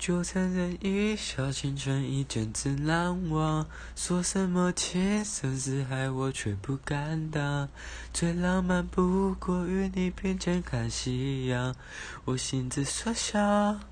就承认一笑倾城一见自难忘说什么情深似海我却不敢当。最浪漫不过与你并肩看夕阳我心之所向。